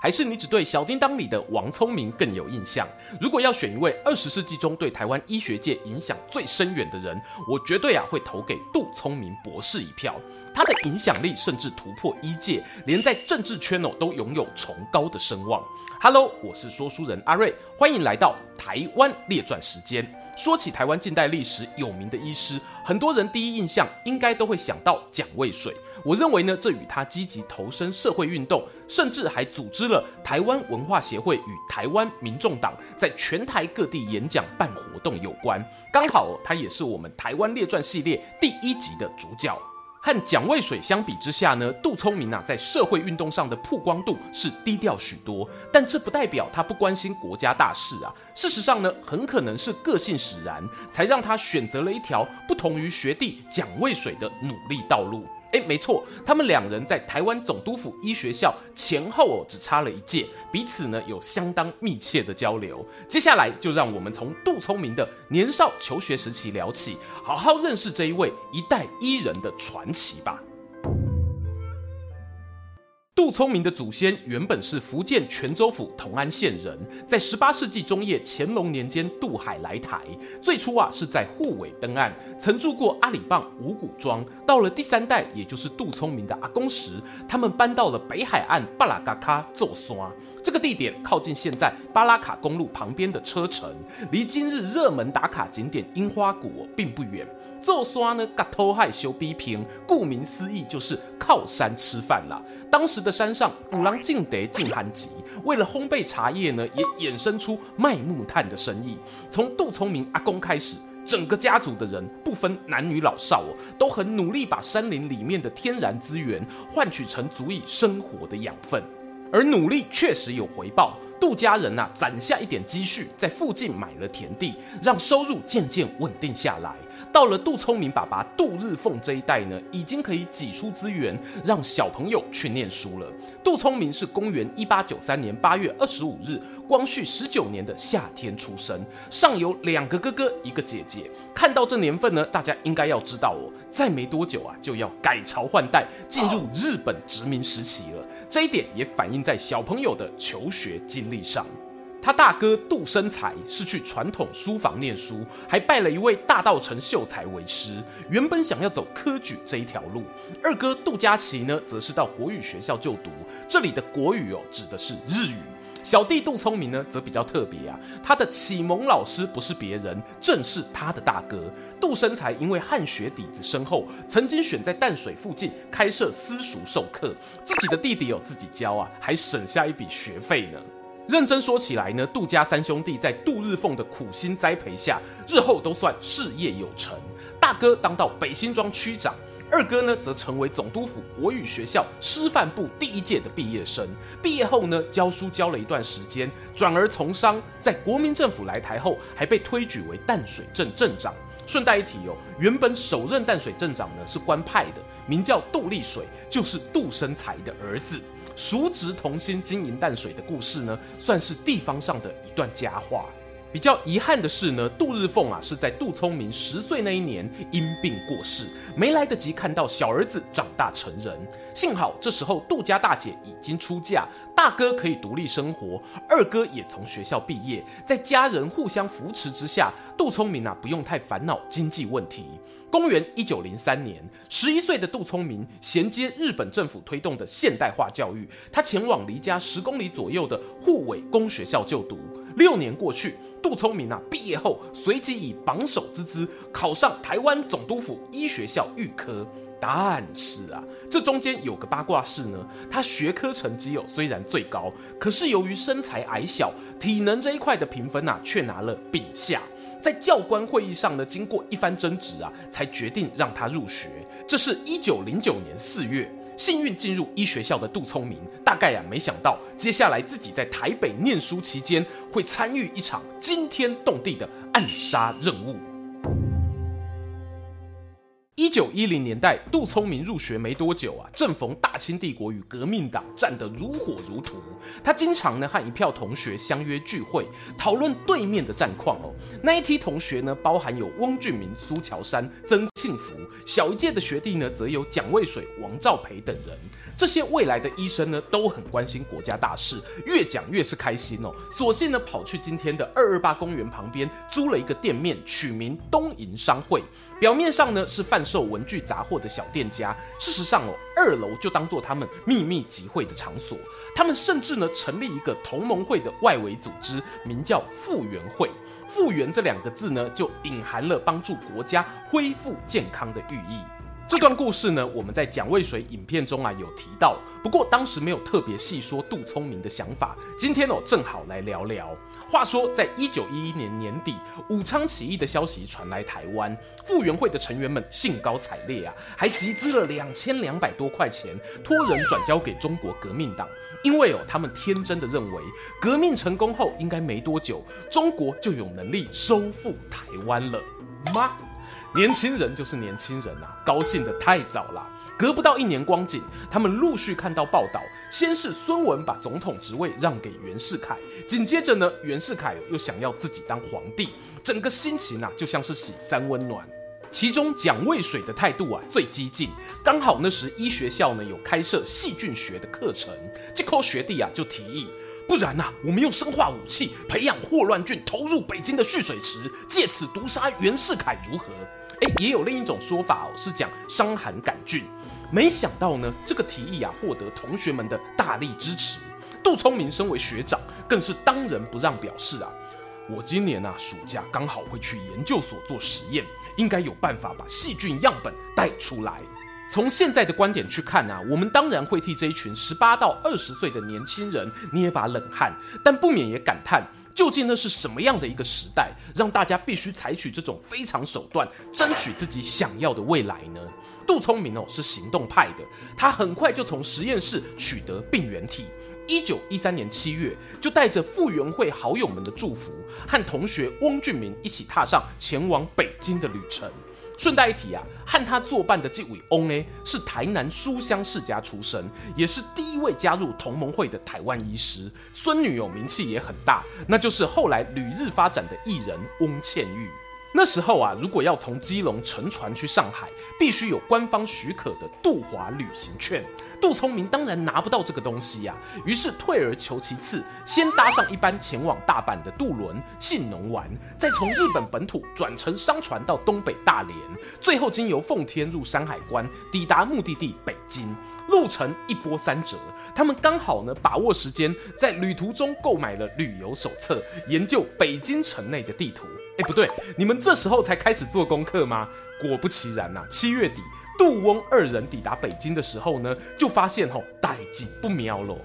还是你只对小叮当里的王聪明更有印象？如果要选一位二十世纪中对台湾医学界影响最深远的人，我绝对啊会投给杜聪明博士一票。他的影响力甚至突破医界，连在政治圈哦都拥有崇高的声望。Hello，我是说书人阿瑞，欢迎来到台湾列传时间。说起台湾近代历史有名的医师，很多人第一印象应该都会想到蒋渭水。我认为呢，这与他积极投身社会运动，甚至还组织了台湾文化协会与台湾民众党，在全台各地演讲办活动有关。刚好他也是我们台湾列传系列第一集的主角。和蒋渭水相比之下呢，杜聪明啊，在社会运动上的曝光度是低调许多，但这不代表他不关心国家大事啊。事实上呢，很可能是个性使然，才让他选择了一条不同于学弟蒋渭水的努力道路。哎，没错，他们两人在台湾总督府医学校前后哦，只差了一届，彼此呢有相当密切的交流。接下来就让我们从杜聪明的年少求学时期聊起，好好认识这一位一代医人的传奇吧。杜聪明的祖先原本是福建泉州府同安县人，在十八世纪中叶乾隆年间渡海来台，最初啊是在沪尾登岸，曾住过阿里棒五股庄。到了第三代，也就是杜聪明的阿公时，他们搬到了北海岸巴拉嘎卡做刷。这个地点靠近现在巴拉卡公路旁边的车城，离今日热门打卡景点樱花谷并不远。做刷呢，嘎偷害修逼平，顾名思义就是靠山吃饭啦。当时的山上五郎进得进寒集，为了烘焙茶叶呢，也衍生出卖木炭的生意。从杜聪明阿公开始，整个家族的人不分男女老少哦，都很努力把山林里面的天然资源换取成足以生活的养分。而努力确实有回报，杜家人呐、攒下一点积蓄，在附近买了田地，让收入渐渐稳定下来。到了杜聪明爸爸杜日凤这一代呢，已经可以挤出资源，让小朋友去念书了。杜聪明是公元一八九三年八月二十五日，光绪十九年的夏天出生，上有两个哥哥，一个姐姐。看到这年份呢，大家应该要知道哦，再没多久啊，就要改朝换代，进入日本殖民时期了。这一点也反映在小朋友的求学经历上。他大哥杜生才是去传统书房念书，还拜了一位大道成秀才为师，原本想要走科举这一条路。二哥杜家琪呢，则是到国语学校就读，这里的国语哦，指的是日语。小弟杜聪明呢，则比较特别啊，他的启蒙老师不是别人，正是他的大哥杜生才。因为汉学底子深厚，曾经选在淡水附近开设私塾授课，自己的弟弟有自己教啊，还省下一笔学费呢。认真说起来呢，杜家三兄弟在杜日凤的苦心栽培下，日后都算事业有成。大哥当到北新庄区长，二哥呢则成为总督府国语学校师范部第一届的毕业生。毕业后呢，教书教了一段时间，转而从商。在国民政府来台后，还被推举为淡水镇镇长。顺带一提哦，原本首任淡水镇长呢是官派的，名叫杜立水，就是杜生财的儿子。叔侄同心经营淡水的故事呢，算是地方上的一段佳话。比较遗憾的是呢，杜日凤啊是在杜聪明十岁那一年因病过世，没来得及看到小儿子长大成人。幸好这时候杜家大姐已经出嫁，大哥可以独立生活，二哥也从学校毕业，在家人互相扶持之下，杜聪明啊不用太烦恼经济问题。公元一九零三年，十一岁的杜聪明衔接日本政府推动的现代化教育，他前往离家十公里左右的沪尾公学校就读。六年过去，杜聪明啊毕业后，随即以榜首之姿考上台湾总督府医学校预科。但是啊，这中间有个八卦事呢，他学科成绩哦虽然最高，可是由于身材矮小，体能这一块的评分啊却拿了丙下。在教官会议上呢，经过一番争执啊，才决定让他入学。这是一九零九年四月，幸运进入医学校的杜聪明，大概呀、啊、没想到，接下来自己在台北念书期间，会参与一场惊天动地的暗杀任务。一九一零年代，杜聪明入学没多久啊，正逢大清帝国与革命党战得如火如荼。他经常呢和一票同学相约聚会，讨论对面的战况哦。那一批同学呢，包含有翁俊明、苏乔山、曾庆福，小一届的学弟呢，则有蒋渭水、王兆培等人。这些未来的医生呢，都很关心国家大事，越讲越是开心哦。索性呢，跑去今天的二二八公园旁边租了一个店面，取名东瀛商会。表面上呢是贩售文具杂货的小店家，事实上哦，二楼就当做他们秘密集会的场所。他们甚至呢成立一个同盟会的外围组织，名叫复原会。复原这两个字呢，就隐含了帮助国家恢复健康的寓意。这段故事呢，我们在蒋渭水影片中啊有提到，不过当时没有特别细说杜聪明的想法。今天哦，正好来聊聊。话说，在一九一一年年底，武昌起义的消息传来台湾，复原会的成员们兴高采烈啊，还集资了两千两百多块钱，托人转交给中国革命党，因为哦，他们天真的认为，革命成功后应该没多久，中国就有能力收复台湾了吗？年轻人就是年轻人啊，高兴得太早了。隔不到一年光景，他们陆续看到报道，先是孙文把总统职位让给袁世凯，紧接着呢，袁世凯又想要自己当皇帝，整个心情啊就像是洗三温暖。其中蒋渭水的态度啊最激进，刚好那时医学校呢有开设细菌学的课程，这口学弟啊就提议，不然呐、啊，我们用生化武器培养霍乱菌投入北京的蓄水池，借此毒杀袁世凯如何？哎，也有另一种说法哦，是讲伤寒杆菌。没想到呢，这个提议啊，获得同学们的大力支持。杜聪明身为学长，更是当仁不让，表示啊，我今年啊暑假刚好会去研究所做实验，应该有办法把细菌样本带出来。从现在的观点去看啊，我们当然会替这一群十八到二十岁的年轻人捏把冷汗，但不免也感叹，究竟那是什么样的一个时代，让大家必须采取这种非常手段，争取自己想要的未来呢？杜聪明哦是行动派的，他很快就从实验室取得病原体。一九一三年七月，就带着复原会好友们的祝福，和同学翁俊明一起踏上前往北京的旅程。顺带一提啊，和他作伴的这位翁呢，是台南书香世家出身，也是第一位加入同盟会的台湾医师，孙女友名气也很大，那就是后来旅日发展的艺人翁倩玉。那时候啊，如果要从基隆乘船去上海，必须有官方许可的渡华旅行券。杜聪明当然拿不到这个东西呀、啊，于是退而求其次，先搭上一班前往大阪的渡轮信浓丸，再从日本本土转乘商船到东北大连，最后经由奉天入山海关，抵达目的地北京。路程一波三折，他们刚好呢把握时间，在旅途中购买了旅游手册，研究北京城内的地图。哎，不对，你们这时候才开始做功课吗？果不其然呐、啊，七月底，杜翁二人抵达北京的时候呢，就发现吼代志不妙喽。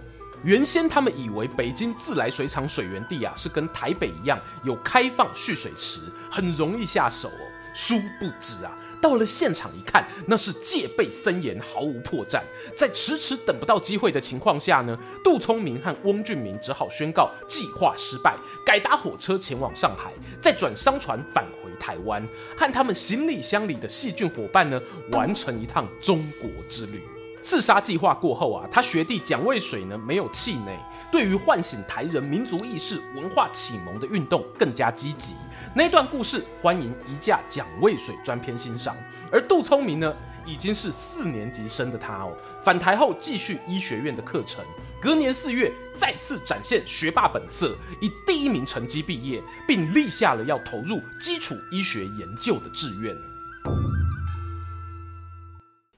原先他们以为北京自来水厂水源地啊是跟台北一样有开放蓄水池，很容易下手哦。殊不知啊，到了现场一看，那是戒备森严，毫无破绽。在迟迟等不到机会的情况下呢，杜聪明和翁俊明只好宣告计划失败，改搭火车前往上海，再转商船返回台湾，和他们行李箱里的细菌伙伴呢，完成一趟中国之旅。刺杀计划过后啊，他学弟蒋渭水呢没有气馁，对于唤醒台人民族意识、文化启蒙的运动更加积极。那段故事，欢迎一架蒋渭水专篇欣赏。而杜聪明呢，已经是四年级生的他哦，返台后继续医学院的课程，隔年四月再次展现学霸本色，以第一名成绩毕业，并立下了要投入基础医学研究的志愿。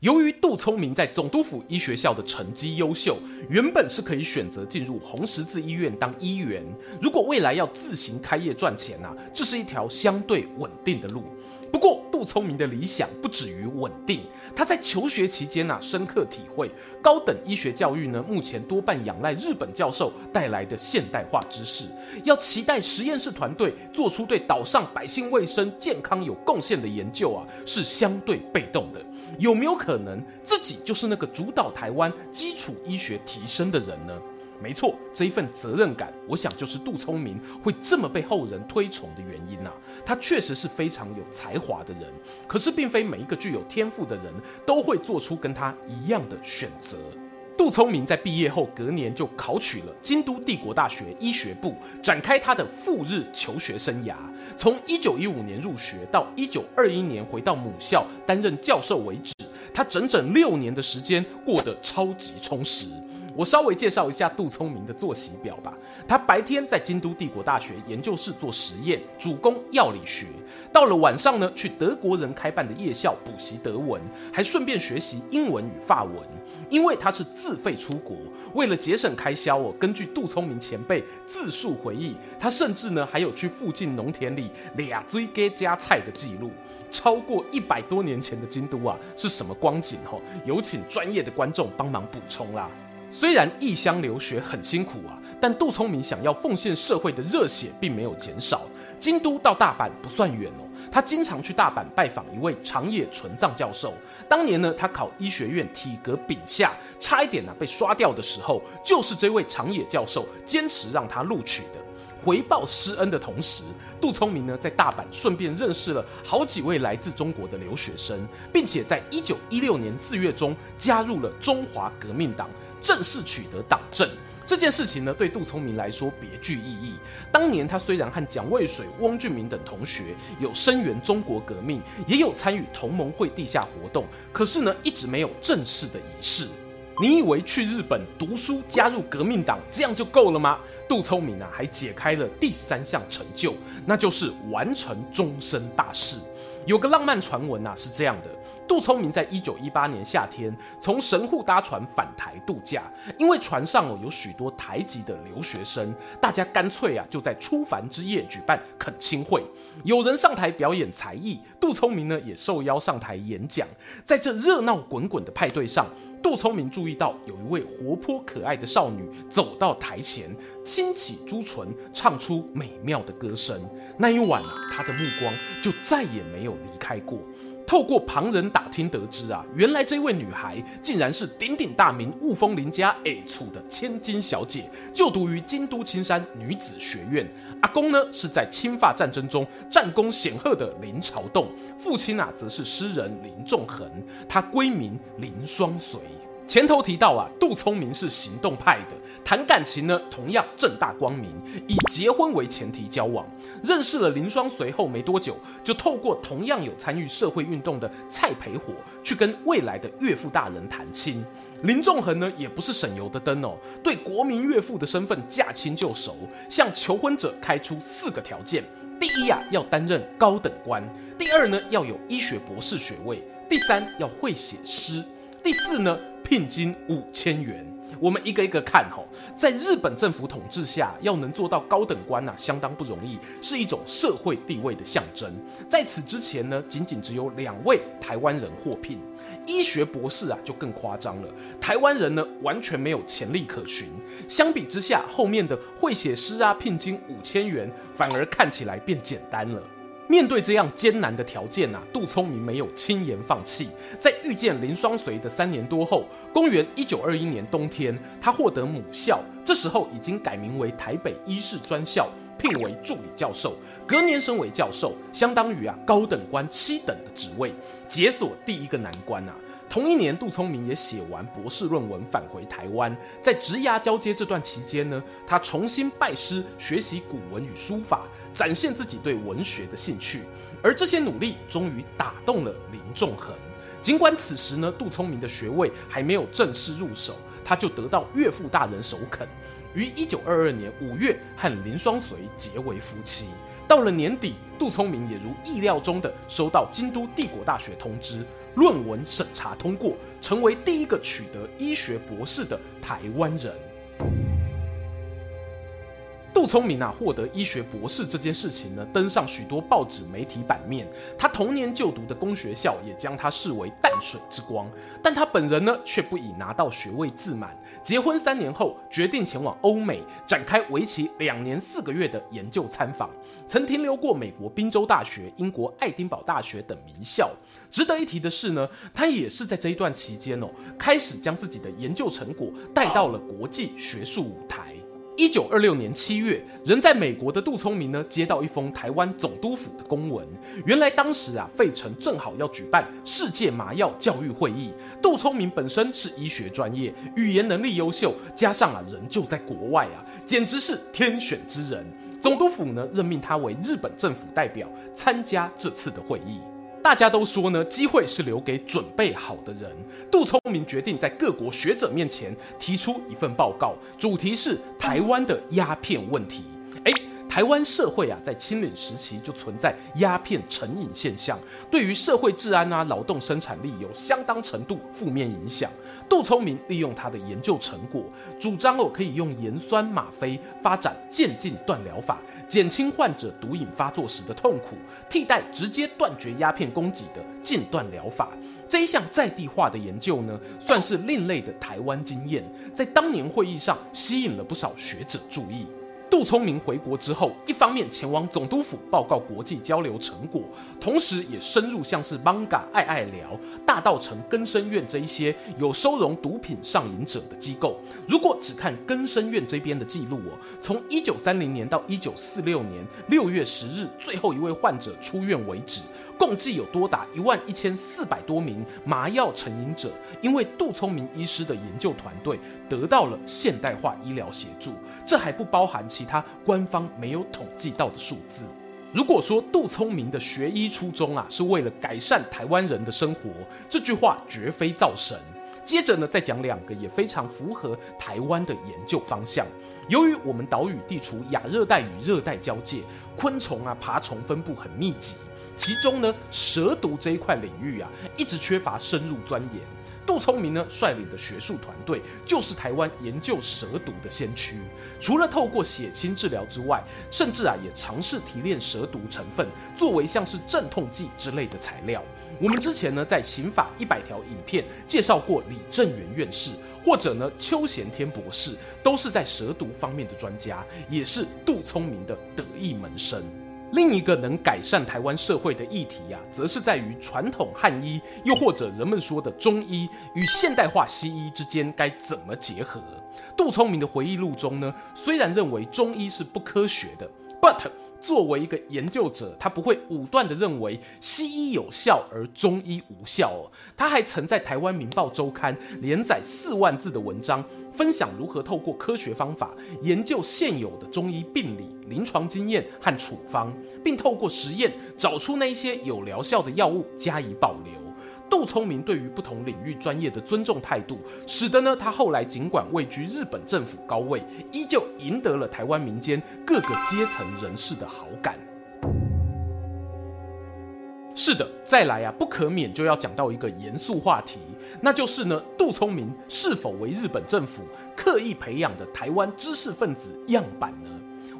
由于杜聪明在总督府医学校的成绩优秀，原本是可以选择进入红十字医院当医员。如果未来要自行开业赚钱啊，这是一条相对稳定的路。不过，杜聪明的理想不止于稳定。他在求学期间啊，深刻体会高等医学教育呢，目前多半仰赖日本教授带来的现代化知识。要期待实验室团队做出对岛上百姓卫生健康有贡献的研究啊，是相对被动的。有没有可能自己就是那个主导台湾基础医学提升的人呢？没错，这一份责任感，我想就是杜聪明会这么被后人推崇的原因呐、啊。他确实是非常有才华的人，可是并非每一个具有天赋的人都会做出跟他一样的选择。杜聪明在毕业后隔年就考取了京都帝国大学医学部，展开他的赴日求学生涯。从一九一五年入学到一九二一年回到母校担任教授为止，他整整六年的时间过得超级充实。我稍微介绍一下杜聪明的作息表吧。他白天在京都帝国大学研究室做实验，主攻药理学。到了晚上呢，去德国人开办的夜校补习德文，还顺便学习英文与法文。因为他是自费出国，为了节省开销哦，根据杜聪明前辈自述回忆，他甚至呢还有去附近农田里俩追给加菜的记录。超过一百多年前的京都啊，是什么光景？吼，有请专业的观众帮忙补充啦。虽然异乡留学很辛苦啊，但杜聪明想要奉献社会的热血并没有减少。京都到大阪不算远哦，他经常去大阪拜访一位长野纯藏教授。当年呢，他考医学院体格丙下，差一点呢被刷掉的时候，就是这位长野教授坚持让他录取的。回报师恩的同时，杜聪明呢在大阪顺便认识了好几位来自中国的留学生，并且在一九一六年四月中加入了中华革命党。正式取得党证这件事情呢，对杜聪明来说别具意义。当年他虽然和蒋渭水、汪俊明等同学有声援中国革命，也有参与同盟会地下活动，可是呢，一直没有正式的仪式。你以为去日本读书加入革命党这样就够了吗？杜聪明啊，还解开了第三项成就，那就是完成终身大事。有个浪漫传闻啊，是这样的。杜聪明在一九一八年夏天从神户搭船返台度假，因为船上哦有许多台籍的留学生，大家干脆啊就在出帆之夜举办恳亲会，有人上台表演才艺，杜聪明呢也受邀上台演讲。在这热闹滚滚的派对上，杜聪明注意到有一位活泼可爱的少女走到台前，轻启朱唇，唱出美妙的歌声。那一晚啊，他的目光就再也没有离开过。透过旁人打听得知啊，原来这位女孩竟然是鼎鼎大名雾峰林家 A 处的千金小姐，就读于京都青山女子学院。阿公呢是在清法战争中战功显赫的林朝栋，父亲啊则是诗人林仲恒，他闺名林双随。前头提到啊，杜聪明是行动派的，谈感情呢同样正大光明，以结婚为前提交往。认识了林双随后没多久，就透过同样有参与社会运动的蔡培火，去跟未来的岳父大人谈亲。林仲恒呢也不是省油的灯哦，对国民岳父的身份驾轻就熟，向求婚者开出四个条件：第一啊要担任高等官；第二呢要有医学博士学位；第三要会写诗；第四呢。聘金五千元，我们一个一个看吼。在日本政府统治下，要能做到高等官呐、啊，相当不容易，是一种社会地位的象征。在此之前呢，仅仅只有两位台湾人获聘。医学博士啊，就更夸张了，台湾人呢完全没有潜力可循。相比之下，后面的会写诗啊，聘金五千元，反而看起来变简单了。面对这样艰难的条件呐、杜聪明没有轻言放弃。在遇见林双随的三年多后，公元一九二一年冬天，他获得母校，这时候已经改名为台北医事专校，聘为助理教授。隔年升为教授，相当于啊高等官七等的职位，解锁第一个难关啊。同一年，杜聪明也写完博士论文，返回台湾。在职涯交接这段期间呢，他重新拜师学习古文与书法，展现自己对文学的兴趣。而这些努力终于打动了林仲恒。尽管此时呢，杜聪明的学位还没有正式入手，他就得到岳父大人首肯，于一九二二年五月和林双随结为夫妻。到了年底，杜聪明也如意料中的收到京都帝国大学通知。论文审查通过，成为第一个取得医学博士的台湾人。杜杜聪明啊，获得医学博士这件事情呢，登上许多报纸媒体版面。他童年就读的公学校也将他视为淡水之光，但他本人呢，却不以拿到学位自满。结婚三年后，决定前往欧美，展开为期两年四个月的研究参访，曾停留过美国宾州大学、英国爱丁堡大学等名校。值得一提的是呢，他也是在这一段期间哦，开始将自己的研究成果带到了国际学术舞台。一九二六年七月，人在美国的杜聪明呢，接到一封台湾总督府的公文。原来当时啊，费城正好要举办世界麻药教育会议。杜聪明本身是医学专业，语言能力优秀，加上啊人就在国外啊，简直是天选之人。总督府呢，任命他为日本政府代表，参加这次的会议。大家都说呢，机会是留给准备好的人。杜聪明决定在各国学者面前提出一份报告，主题是台湾的鸦片问题。诶台湾社会啊，在清领时期就存在鸦片成瘾现象，对于社会治安啊、劳动生产力有相当程度负面影响。杜聪明利用他的研究成果，主张哦可以用盐酸吗啡发展渐进断疗法，减轻患者毒瘾发作时的痛苦，替代直接断绝鸦片供给的禁断疗法。这一项在地化的研究呢，算是另类的台湾经验，在当年会议上吸引了不少学者注意。杜聪明回国之后，一方面前往总督府报告国际交流成果，同时也深入像是艋舺爱爱聊、大道城更生院这一些有收容毒品上瘾者的机构。如果只看更生院这边的记录哦，从一九三零年到一九四六年六月十日最后一位患者出院为止，共计有多达一万一千四百多名麻药成瘾者，因为杜聪明医师的研究团队得到了现代化医疗协助。这还不包含其他官方没有统计到的数字。如果说杜聪明的学医初衷啊，是为了改善台湾人的生活，这句话绝非造神。接着呢，再讲两个也非常符合台湾的研究方向。由于我们岛屿地处亚热带与热带交界，昆虫啊、爬虫分布很密集，其中呢，蛇毒这一块领域啊，一直缺乏深入钻研。杜聪明呢率领的学术团队就是台湾研究蛇毒的先驱。除了透过血清治疗之外，甚至啊也尝试提炼蛇毒成分作为像是镇痛剂之类的材料。我们之前呢在刑法一百条影片介绍过李正元院士，或者呢邱贤天博士，都是在蛇毒方面的专家，也是杜聪明的得意门生。另一个能改善台湾社会的议题呀、啊，则是在于传统汉医，又或者人们说的中医与现代化西医之间该怎么结合。杜聪明的回忆录中呢，虽然认为中医是不科学的，but 作为一个研究者，他不会武断地认为西医有效而中医无效哦。他还曾在台湾《民报周刊》连载四万字的文章，分享如何透过科学方法研究现有的中医病理、临床经验和处方，并透过实验找出那些有疗效的药物加以保留。杜聪明对于不同领域专业的尊重态度，使得呢他后来尽管位居日本政府高位，依旧赢得了台湾民间各个阶层人士的好感。是的，再来啊，不可免就要讲到一个严肃话题，那就是呢，杜聪明是否为日本政府刻意培养的台湾知识分子样板呢？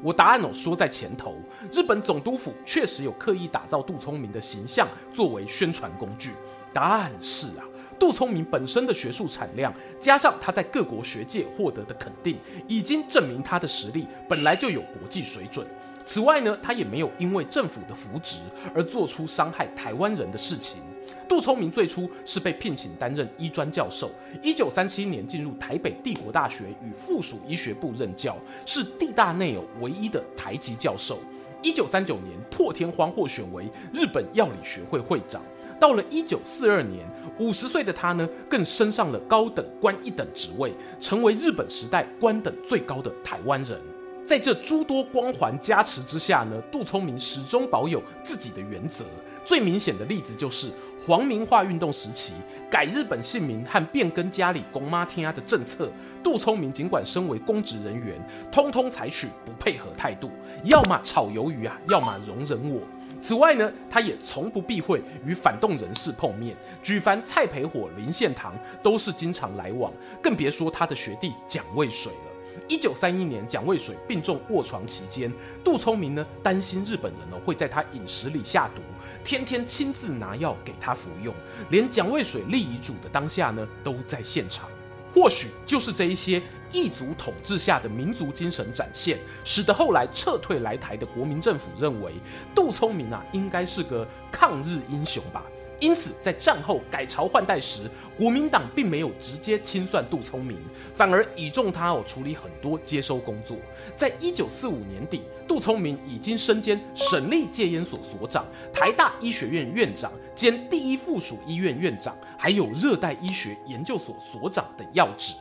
我答案哦说在前头，日本总督府确实有刻意打造杜聪明的形象作为宣传工具。答案是啊，杜聪明本身的学术产量，加上他在各国学界获得的肯定，已经证明他的实力本来就有国际水准。此外呢，他也没有因为政府的扶植而做出伤害台湾人的事情。杜聪明最初是被聘请担任医专教授，一九三七年进入台北帝国大学与附属医学部任教，是地大内有唯一的台籍教授。一九三九年破天荒获选为日本药理学会会长。到了一九四二年，五十岁的他呢，更升上了高等官一等职位，成为日本时代官等最高的台湾人。在这诸多光环加持之下呢，杜聪明始终保有自己的原则。最明显的例子就是皇民化运动时期改日本姓名和变更家里公妈天的政策，杜聪明尽管身为公职人员，通通采取不配合态度，要么炒鱿鱼啊，要么容忍我。此外呢，他也从不避讳与反动人士碰面，举凡蔡培火、林献堂都是经常来往，更别说他的学弟蒋渭水了。一九三一年，蒋渭水病重卧床期间，杜聪明呢担心日本人呢会在他饮食里下毒，天天亲自拿药给他服用，连蒋渭水立遗嘱的当下呢都在现场。或许就是这一些异族统治下的民族精神展现，使得后来撤退来台的国民政府认为杜聪明啊应该是个抗日英雄吧。因此，在战后改朝换代时，国民党并没有直接清算杜聪明，反而倚重他哦处理很多接收工作。在一九四五年底，杜聪明已经身兼省立戒烟所所长、台大医学院院长兼第一附属医院院长，还有热带医学研究所所长等要职。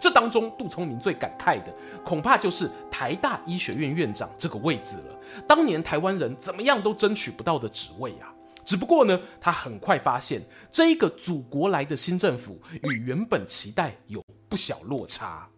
这当中，杜聪明最感慨的，恐怕就是台大医学院院长这个位置了。当年台湾人怎么样都争取不到的职位啊！只不过呢，他很快发现，这一个祖国来的新政府与原本期待有不小落差。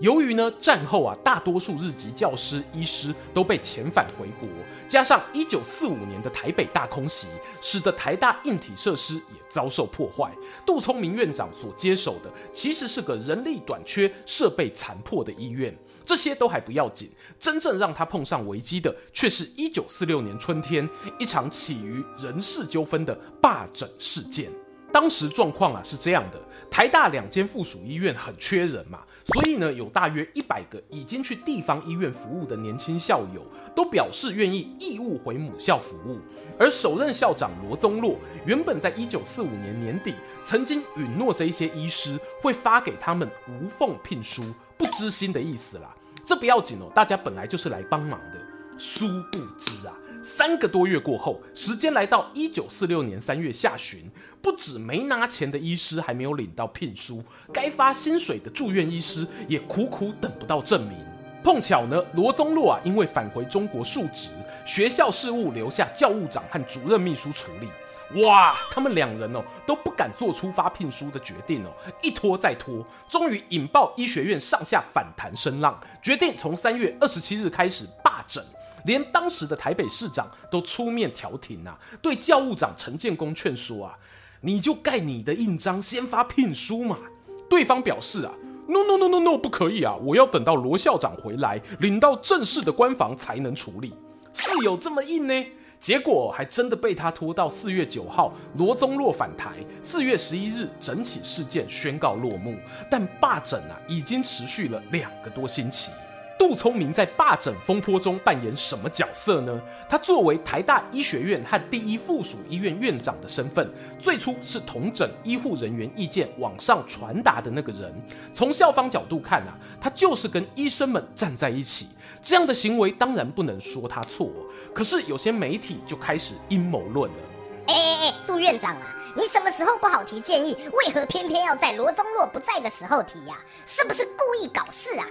由于呢，战后啊，大多数日籍教师、医师都被遣返回国，加上一九四五年的台北大空袭，使得台大硬体设施也遭受破坏。杜聪明院长所接手的，其实是个人力短缺、设备残破的医院。这些都还不要紧，真正让他碰上危机的，却是一九四六年春天一场起于人事纠纷的罢诊事件。当时状况啊是这样的：台大两间附属医院很缺人嘛，所以呢，有大约一百个已经去地方医院服务的年轻校友，都表示愿意义务回母校服务。而首任校长罗宗洛原本在一九四五年年底曾经允诺这一些医师会发给他们无缝聘书，不知心的意思啦。这不要紧哦，大家本来就是来帮忙的。殊不知啊，三个多月过后，时间来到一九四六年三月下旬，不止没拿钱的医师还没有领到聘书，该发薪水的住院医师也苦苦等不到证明。碰巧呢，罗宗洛啊，因为返回中国述职，学校事务留下教务长和主任秘书处理。哇，他们两人哦都不敢做出发聘书的决定哦，一拖再拖，终于引爆医学院上下反弹声浪，决定从三月二十七日开始罢诊，连当时的台北市长都出面调停啊，对教务长陈建功劝说啊，你就盖你的印章先发聘书嘛。对方表示啊，no no no no no 不可以啊，我要等到罗校长回来领到正式的官房才能处理，是有这么硬呢？结果还真的被他拖到四月九号，罗宗洛返台，四月十一日整起事件宣告落幕。但罢诊啊，已经持续了两个多星期。杜聪明在罢诊风波中扮演什么角色呢？他作为台大医学院和第一附属医院院长的身份，最初是同诊医护人员意见往上传达的那个人。从校方角度看啊，他就是跟医生们站在一起。这样的行为当然不能说他错，可是有些媒体就开始阴谋论了。哎哎哎，杜院长啊，你什么时候不好提建议，为何偏偏要在罗宗洛不在的时候提呀？是不是故意搞事啊？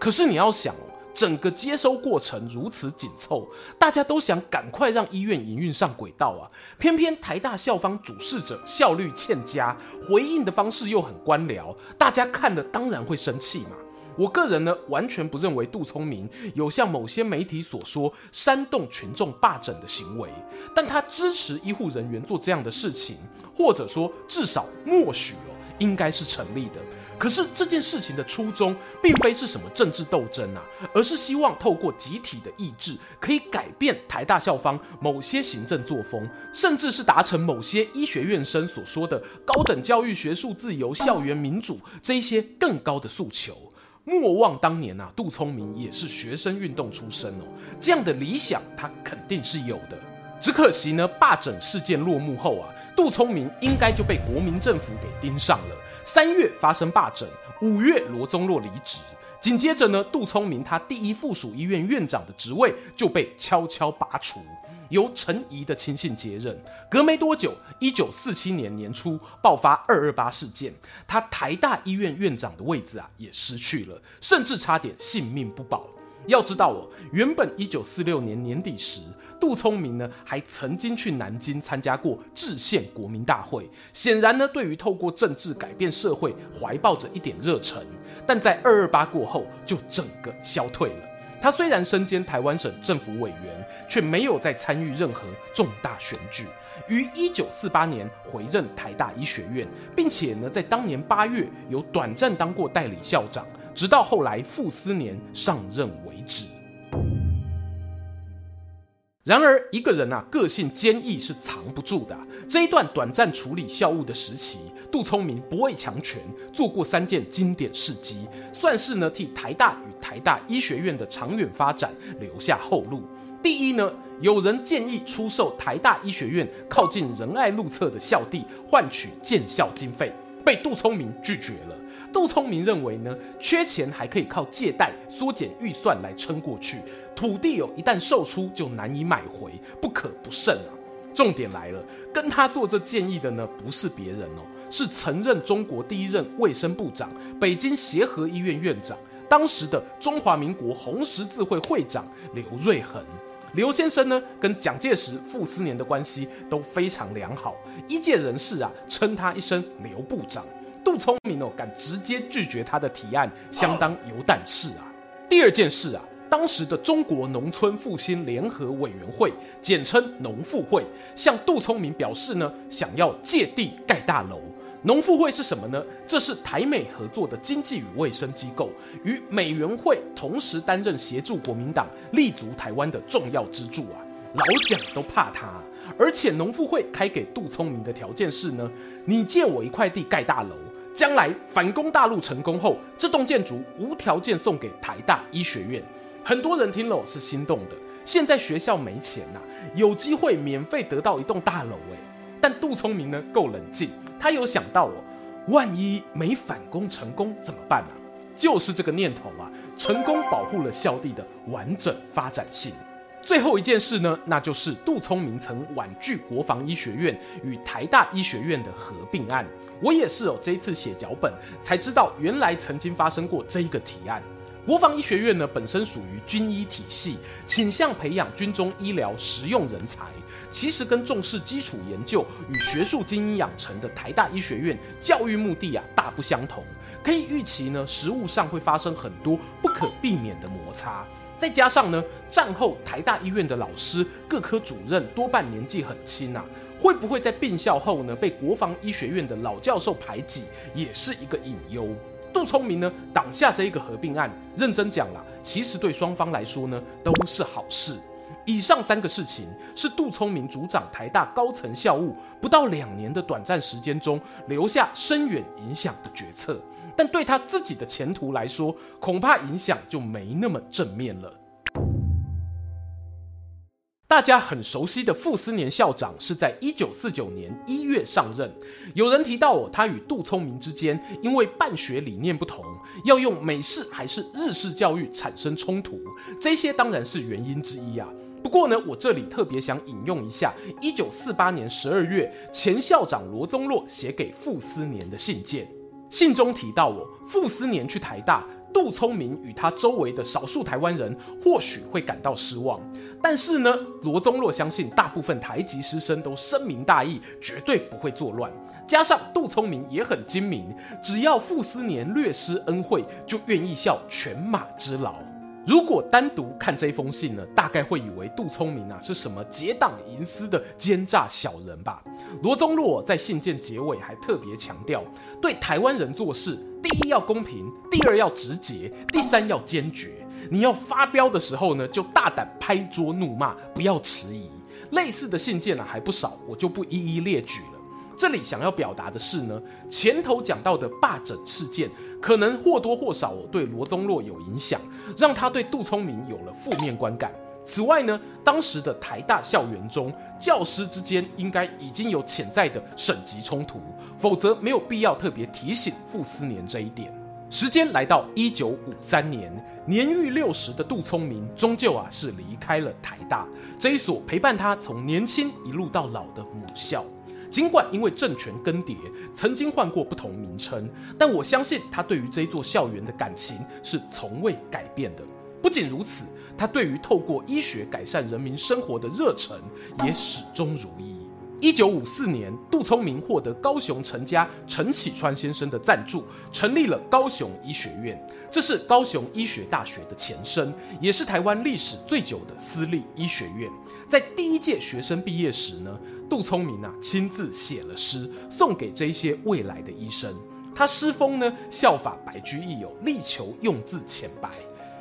可是你要想哦，整个接收过程如此紧凑，大家都想赶快让医院营运上轨道啊。偏偏台大校方主事者效率欠佳，回应的方式又很官僚，大家看了当然会生气嘛。我个人呢，完全不认为杜聪明有像某些媒体所说煽动群众罢诊的行为，但他支持医护人员做这样的事情，或者说至少默许哦，应该是成立的。可是这件事情的初衷，并非是什么政治斗争啊，而是希望透过集体的意志，可以改变台大校方某些行政作风，甚至是达成某些医学院生所说的高等教育、学术自由、校园民主这一些更高的诉求。莫忘当年啊，杜聪明也是学生运动出身哦，这样的理想他肯定是有的。只可惜呢，罢诊事件落幕后啊，杜聪明应该就被国民政府给盯上了。三月发生罢诊，五月罗宗洛离职，紧接着呢，杜聪明他第一附属医院院长的职位就被悄悄拔除，由陈仪的亲信接任。隔没多久，一九四七年年初爆发二二八事件，他台大医院院长的位置啊也失去了，甚至差点性命不保。要知道哦，原本一九四六年年底时，杜聪明呢还曾经去南京参加过制宪国民大会，显然呢对于透过政治改变社会怀抱着一点热忱，但在二二八过后就整个消退了。他虽然身兼台湾省政府委员，却没有再参与任何重大选举。于一九四八年回任台大医学院，并且呢，在当年八月有短暂当过代理校长，直到后来傅斯年上任为止。然而，一个人啊，个性坚毅是藏不住的。这一段短暂处理校务的时期，杜聪明不畏强权，做过三件经典事迹，算是呢替台大与台大医学院的长远发展留下后路。第一呢，有人建议出售台大医学院靠近仁爱路侧的校地，换取建校经费，被杜聪明拒绝了。杜聪明认为呢，缺钱还可以靠借贷缩减预算来撑过去。土地哦，一旦售出就难以买回，不可不慎啊！重点来了，跟他做这建议的呢，不是别人哦，是曾任中国第一任卫生部长、北京协和医院院长、当时的中华民国红十字会会长刘瑞恒。刘先生呢，跟蒋介石、傅斯年的关系都非常良好，医界人士啊称他一声刘部长。杜聪明哦，敢直接拒绝他的提案，相当有胆识啊。第二件事啊。当时的中国农村复兴联合委员会，简称农复会，向杜聪明表示呢，想要借地盖大楼。农复会是什么呢？这是台美合作的经济与卫生机构，与美援会同时担任协助国民党立足台湾的重要支柱啊。老蒋都怕他，而且农复会开给杜聪明的条件是呢，你借我一块地盖大楼，将来反攻大陆成功后，这栋建筑无条件送给台大医学院。很多人听了是心动的。现在学校没钱呐、啊，有机会免费得到一栋大楼哎。但杜聪明呢够冷静，他有想到哦，万一没反攻成功怎么办啊？就是这个念头啊，成功保护了校地的完整发展性。最后一件事呢，那就是杜聪明曾婉拒国防医学院与台大医学院的合并案。我也是哦，这一次写脚本才知道，原来曾经发生过这一个提案。国防医学院呢，本身属于军医体系，倾向培养军中医疗实用人才。其实跟重视基础研究与学术精英养成的台大医学院教育目的啊大不相同。可以预期呢，实务上会发生很多不可避免的摩擦。再加上呢，战后台大医院的老师、各科主任多半年纪很轻啊，会不会在并校后呢被国防医学院的老教授排挤，也是一个隐忧。杜聪明呢，挡下这一个合并案，认真讲啦，其实对双方来说呢，都是好事。以上三个事情是杜聪明主掌台大高层校务不到两年的短暂时间中留下深远影响的决策，但对他自己的前途来说，恐怕影响就没那么正面了。大家很熟悉的傅斯年校长是在一九四九年一月上任。有人提到哦，他与杜聪明之间因为办学理念不同，要用美式还是日式教育产生冲突，这些当然是原因之一啊。不过呢，我这里特别想引用一下一九四八年十二月前校长罗宗洛写给傅斯年的信件，信中提到哦，傅斯年去台大。杜聪明与他周围的少数台湾人或许会感到失望，但是呢，罗宗洛相信大部分台籍师生都深明大义，绝对不会作乱。加上杜聪明也很精明，只要傅斯年略施恩惠，就愿意效犬马之劳。如果单独看这封信呢，大概会以为杜聪明啊是什么结党营私的奸诈小人吧。罗宗洛在信件结尾还特别强调，对台湾人做事，第一要公平，第二要直接，第三要坚决。你要发飙的时候呢，就大胆拍桌怒骂，不要迟疑。类似的信件啊还不少，我就不一一列举。这里想要表达的是呢，前头讲到的罢诊事件，可能或多或少对罗宗洛有影响。让他对杜聪明有了负面观感。此外呢，当时的台大校园中，教师之间应该已经有潜在的省级冲突，否则没有必要特别提醒傅斯年这一点。时间来到一九五三年，年逾六十的杜聪明终究啊是离开了台大这一所陪伴他从年轻一路到老的母校。尽管因为政权更迭，曾经换过不同名称，但我相信他对于这座校园的感情是从未改变的。不仅如此，他对于透过医学改善人民生活的热忱也始终如一。一九五四年，杜聪明获得高雄陈家陈启川先生的赞助，成立了高雄医学院。这是高雄医学大学的前身，也是台湾历史最久的私立医学院。在第一届学生毕业时呢，杜聪明啊亲自写了诗送给这一些未来的医生。他诗风呢效法白居易，有力求用字浅白。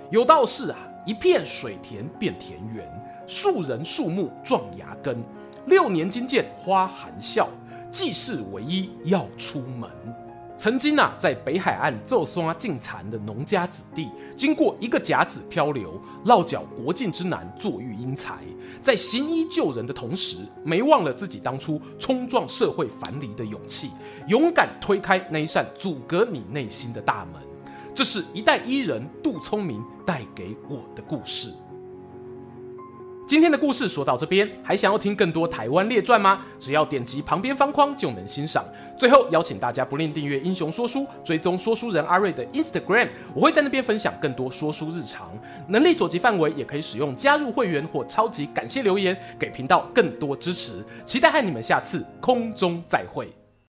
有道是啊，一片水田变田园，树人树木壮芽根。六年金见花含笑，济世唯一要出门。曾经啊，在北海岸做刷进残的农家子弟，经过一个甲子漂流，落脚国境之南，坐育英才，在行医救人的同时，没忘了自己当初冲撞社会藩篱的勇气，勇敢推开那一扇阻隔你内心的大门。这是一代医人杜聪明带给我的故事。今天的故事说到这边，还想要听更多台湾列传吗？只要点击旁边方框就能欣赏。最后邀请大家不吝订阅英雄说书，追踪说书人阿瑞的 Instagram，我会在那边分享更多说书日常。能力所及范围，也可以使用加入会员或超级感谢留言，给频道更多支持。期待和你们下次空中再会。